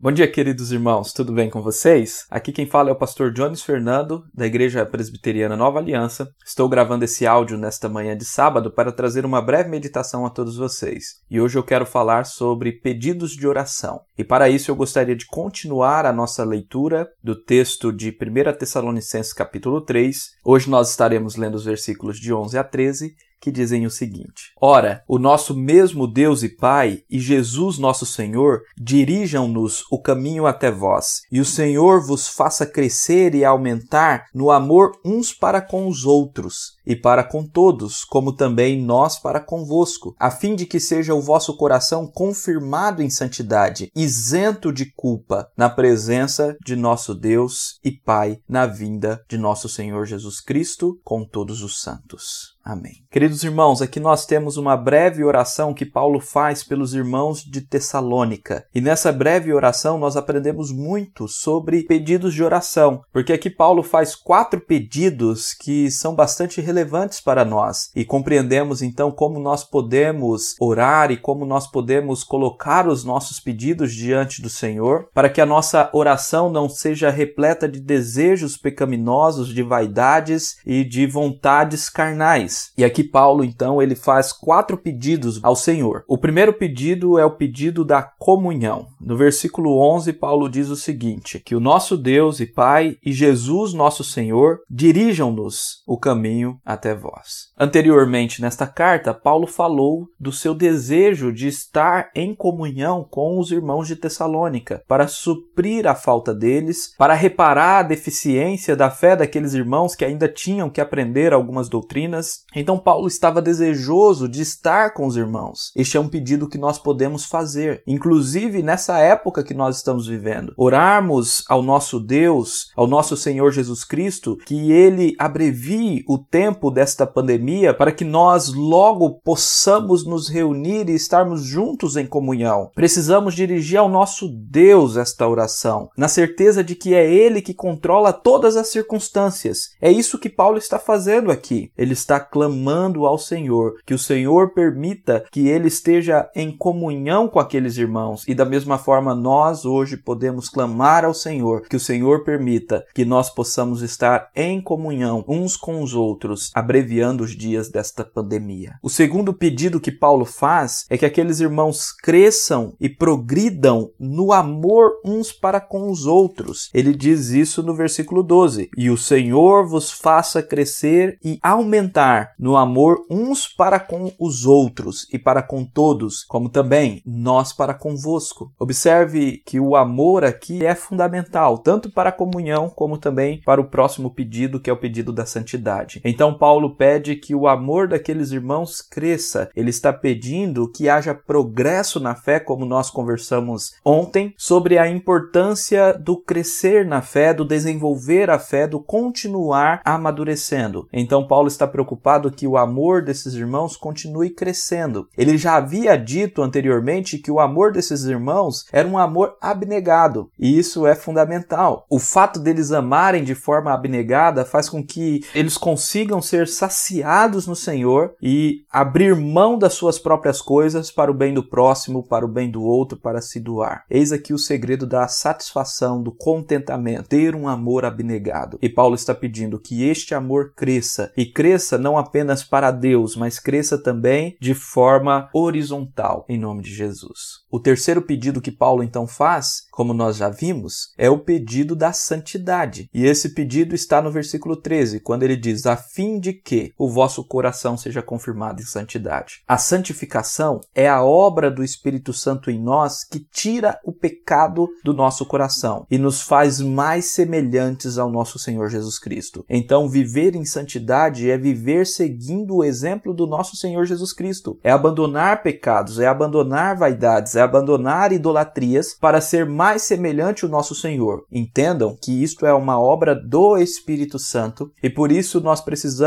Bom dia, queridos irmãos, tudo bem com vocês? Aqui quem fala é o pastor Jones Fernando, da Igreja Presbiteriana Nova Aliança. Estou gravando esse áudio nesta manhã de sábado para trazer uma breve meditação a todos vocês. E hoje eu quero falar sobre pedidos de oração. E para isso eu gostaria de continuar a nossa leitura do texto de 1 Tessalonicenses capítulo 3. Hoje nós estaremos lendo os versículos de 11 a 13 que dizem o seguinte: Ora, o nosso mesmo Deus e Pai e Jesus nosso Senhor dirijam-nos o caminho até vós, e o Senhor vos faça crescer e aumentar no amor uns para com os outros e para com todos, como também nós para convosco, a fim de que seja o vosso coração confirmado em santidade, isento de culpa, na presença de nosso Deus e Pai, na vinda de nosso Senhor Jesus Cristo com todos os santos. Amém. Queridos irmãos, aqui nós temos uma breve oração que Paulo faz pelos irmãos de Tessalônica. E nessa breve oração nós aprendemos muito sobre pedidos de oração, porque aqui Paulo faz quatro pedidos que são bastante relevantes para nós e compreendemos então como nós podemos orar e como nós podemos colocar os nossos pedidos diante do Senhor, para que a nossa oração não seja repleta de desejos pecaminosos, de vaidades e de vontades carnais e aqui Paulo, então, ele faz quatro pedidos ao Senhor. O primeiro pedido é o pedido da comunhão. No versículo 11, Paulo diz o seguinte: que o nosso Deus e Pai e Jesus, nosso Senhor, dirijam-nos o caminho até vós. Anteriormente, nesta carta, Paulo falou do seu desejo de estar em comunhão com os irmãos de Tessalônica, para suprir a falta deles, para reparar a deficiência da fé daqueles irmãos que ainda tinham que aprender algumas doutrinas então Paulo estava desejoso de estar com os irmãos. Este é um pedido que nós podemos fazer, inclusive nessa época que nós estamos vivendo. Orarmos ao nosso Deus, ao nosso Senhor Jesus Cristo, que ele abrevie o tempo desta pandemia para que nós logo possamos nos reunir e estarmos juntos em comunhão. Precisamos dirigir ao nosso Deus esta oração, na certeza de que é ele que controla todas as circunstâncias. É isso que Paulo está fazendo aqui. Ele está clamando ao Senhor, que o Senhor permita que ele esteja em comunhão com aqueles irmãos. E da mesma forma, nós hoje podemos clamar ao Senhor, que o Senhor permita que nós possamos estar em comunhão uns com os outros, abreviando os dias desta pandemia. O segundo pedido que Paulo faz é que aqueles irmãos cresçam e progridam no amor uns para com os outros. Ele diz isso no versículo 12: E o Senhor vos faça crescer e aumentar no amor uns para com os outros e para com todos, como também nós para convosco. Observe que o amor aqui é fundamental, tanto para a comunhão como também para o próximo pedido, que é o pedido da santidade. Então, Paulo pede que o amor daqueles irmãos cresça. Ele está pedindo que haja progresso na fé, como nós conversamos ontem, sobre a importância do crescer na fé, do desenvolver a fé, do continuar amadurecendo. Então, Paulo está preocupado que o amor desses irmãos continue crescendo. Ele já havia dito anteriormente que o amor desses irmãos era um amor abnegado, e isso é fundamental. O fato deles amarem de forma abnegada faz com que eles consigam ser saciados no Senhor e abrir mão das suas próprias coisas para o bem do próximo, para o bem do outro, para se doar. Eis aqui o segredo da satisfação, do contentamento, ter um amor abnegado. E Paulo está pedindo que este amor cresça e cresça não apenas para Deus, mas cresça também de forma horizontal, em nome de Jesus. O terceiro pedido que Paulo então faz, como nós já vimos, é o pedido da santidade. E esse pedido está no versículo 13, quando ele diz: a fim de que o vosso coração seja confirmado em santidade. A santificação é a obra do Espírito Santo em nós que tira o pecado do nosso coração e nos faz mais semelhantes ao nosso Senhor Jesus Cristo. Então, viver em santidade é viver seguindo o exemplo do nosso Senhor Jesus Cristo. É abandonar pecados, é abandonar vaidades, é abandonar idolatrias para ser mais semelhante ao nosso Senhor. Entendam que isto é uma obra do Espírito Santo e por isso nós precisamos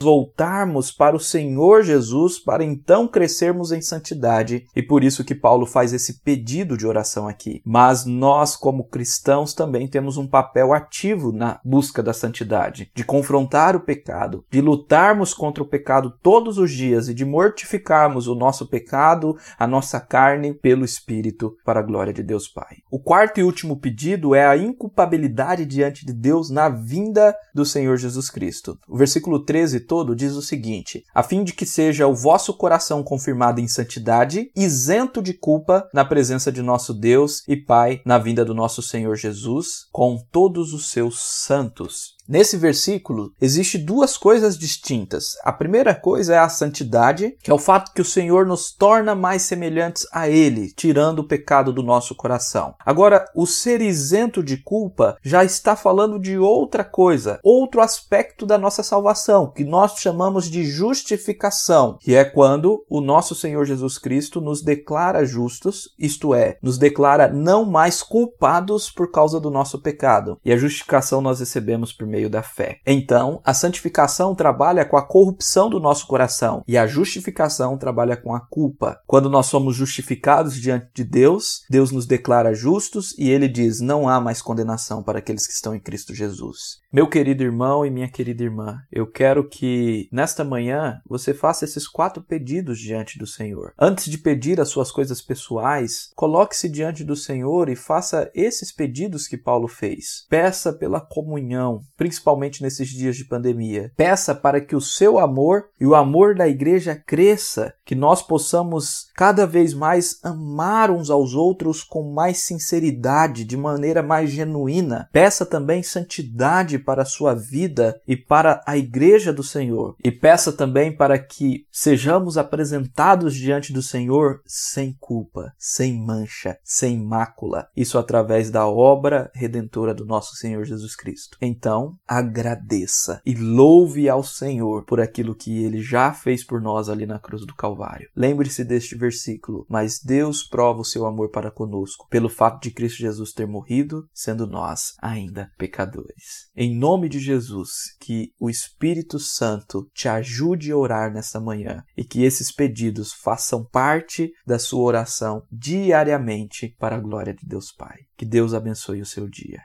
voltarmos para o Senhor Jesus para então crescermos em santidade. E por isso que Paulo faz esse pedido de oração aqui. Mas nós, como cristãos, também temos um papel ativo na busca da santidade, de confrontar o pecado, de lutarmos contra o pecado todos os dias e de mortificarmos o nosso pecado, a nossa carne, pelo Espírito, para a glória de Deus Pai. O quarto e último pedido é a inculpabilidade diante de Deus na vinda do Senhor Jesus Cristo. O versículo 13 todo diz o seguinte: a fim de que seja o vosso coração confirmado em santidade, isento de culpa na presença de nosso Deus e Pai na vinda do nosso Senhor Jesus, com todos os seus santos. Nesse versículo, existe duas coisas distintas. A primeira coisa é a santidade, que é o fato que o Senhor nos torna mais semelhantes a Ele, tirando o pecado do nosso coração. Agora, o ser isento de culpa já está falando de outra coisa, outro aspecto da nossa salvação, que nós chamamos de justificação, que é quando o nosso Senhor Jesus Cristo nos declara justos, isto é, nos declara não mais culpados por causa do nosso pecado. E a justificação nós recebemos por meio meio da fé. Então, a santificação trabalha com a corrupção do nosso coração e a justificação trabalha com a culpa. Quando nós somos justificados diante de Deus, Deus nos declara justos e ele diz: não há mais condenação para aqueles que estão em Cristo Jesus. Meu querido irmão e minha querida irmã, eu quero que nesta manhã você faça esses quatro pedidos diante do Senhor. Antes de pedir as suas coisas pessoais, coloque-se diante do Senhor e faça esses pedidos que Paulo fez. Peça pela comunhão, principalmente nesses dias de pandemia. Peça para que o seu amor e o amor da igreja cresça, que nós possamos cada vez mais amar uns aos outros com mais sinceridade, de maneira mais genuína. Peça também santidade para a sua vida e para a igreja do Senhor. E peça também para que sejamos apresentados diante do Senhor sem culpa, sem mancha, sem mácula. Isso através da obra redentora do nosso Senhor Jesus Cristo. Então, agradeça e louve ao Senhor por aquilo que ele já fez por nós ali na cruz do Calvário. Lembre-se deste versículo: Mas Deus prova o seu amor para conosco, pelo fato de Cristo Jesus ter morrido, sendo nós ainda pecadores. Em nome de Jesus, que o Espírito Santo te ajude a orar nessa manhã e que esses pedidos façam parte da sua oração diariamente para a glória de Deus Pai. Que Deus abençoe o seu dia.